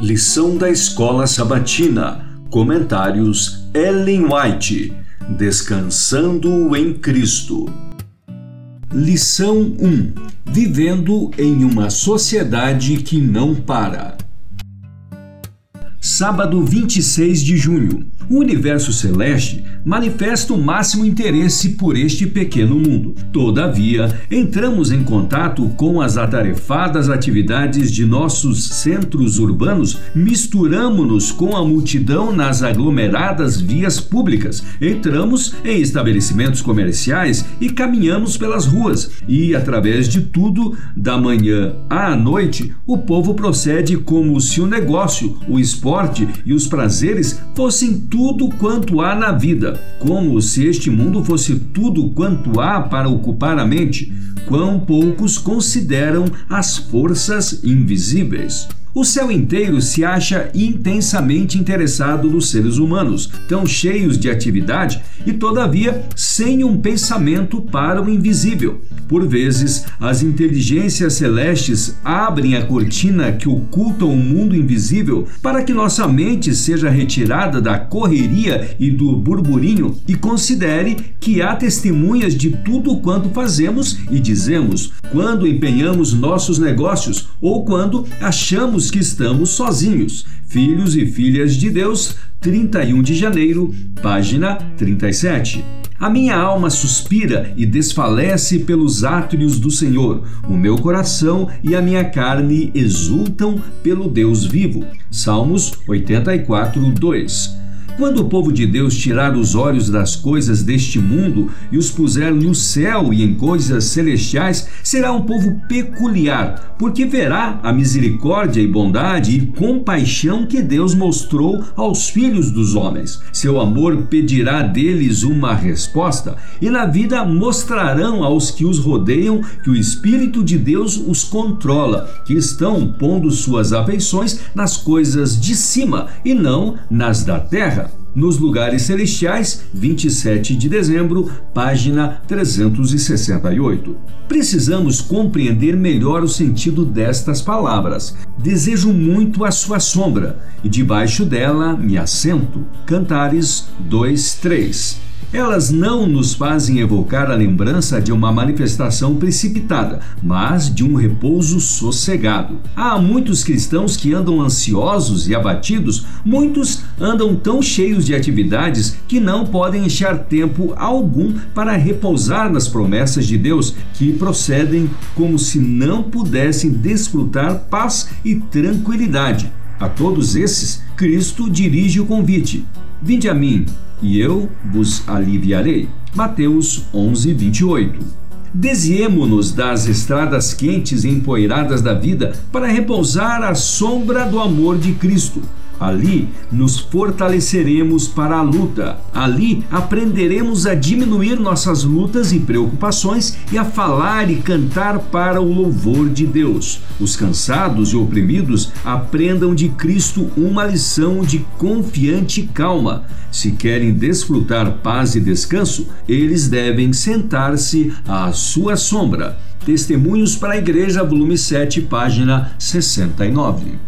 Lição da Escola Sabatina. Comentários Ellen White. Descansando em Cristo. Lição 1. Vivendo em uma sociedade que não para. Sábado 26 de junho. O universo celeste manifesta o máximo interesse por este pequeno mundo. Todavia, entramos em contato com as atarefadas atividades de nossos centros urbanos, misturamos-nos com a multidão nas aglomeradas vias públicas, entramos em estabelecimentos comerciais e caminhamos pelas ruas. E, através de tudo, da manhã à noite, o povo procede como se o negócio, o esporte e os prazeres fossem tudo quanto há na vida, como se este mundo fosse tudo quanto há para ocupar a mente, quão poucos consideram as forças invisíveis. O céu inteiro se acha intensamente interessado nos seres humanos, tão cheios de atividade e, todavia, sem um pensamento para o invisível. Por vezes, as inteligências celestes abrem a cortina que oculta o mundo invisível para que nossa mente seja retirada da correria e do burburinho e considere que há testemunhas de tudo quanto fazemos e dizemos quando empenhamos nossos negócios ou quando achamos que estamos sozinhos. Filhos e filhas de Deus, 31 de janeiro, página 37. A minha alma suspira e desfalece pelos átrios do Senhor. O meu coração e a minha carne exultam pelo Deus vivo. Salmos 84, 2. Quando o povo de Deus tirar os olhos das coisas deste mundo e os puser no céu e em coisas celestiais, será um povo peculiar, porque verá a misericórdia e bondade e compaixão que Deus mostrou aos filhos dos homens. Seu amor pedirá deles uma resposta, e na vida mostrarão aos que os rodeiam que o Espírito de Deus os controla, que estão pondo suas afeições nas coisas de cima e não nas da terra nos lugares celestiais, 27 de dezembro, página 368. Precisamos compreender melhor o sentido destas palavras. Desejo muito a sua sombra, e debaixo dela me assento. Cantares 2, 3. Elas não nos fazem evocar a lembrança de uma manifestação precipitada, mas de um repouso sossegado. Há muitos cristãos que andam ansiosos e abatidos, muitos andam tão cheios de atividades que não podem achar tempo algum para repousar nas promessas de Deus, que procedem como se não pudessem desfrutar paz e tranquilidade. A todos esses, Cristo dirige o convite: Vinde a mim, e eu vos aliviarei. Mateus 11, 28. Desviemo-nos das estradas quentes e empoeiradas da vida para repousar à sombra do amor de Cristo. Ali nos fortaleceremos para a luta. Ali aprenderemos a diminuir nossas lutas e preocupações e a falar e cantar para o louvor de Deus. Os cansados e oprimidos aprendam de Cristo uma lição de confiante calma. Se querem desfrutar paz e descanso, eles devem sentar-se à sua sombra. Testemunhos para a Igreja, volume 7, página 69.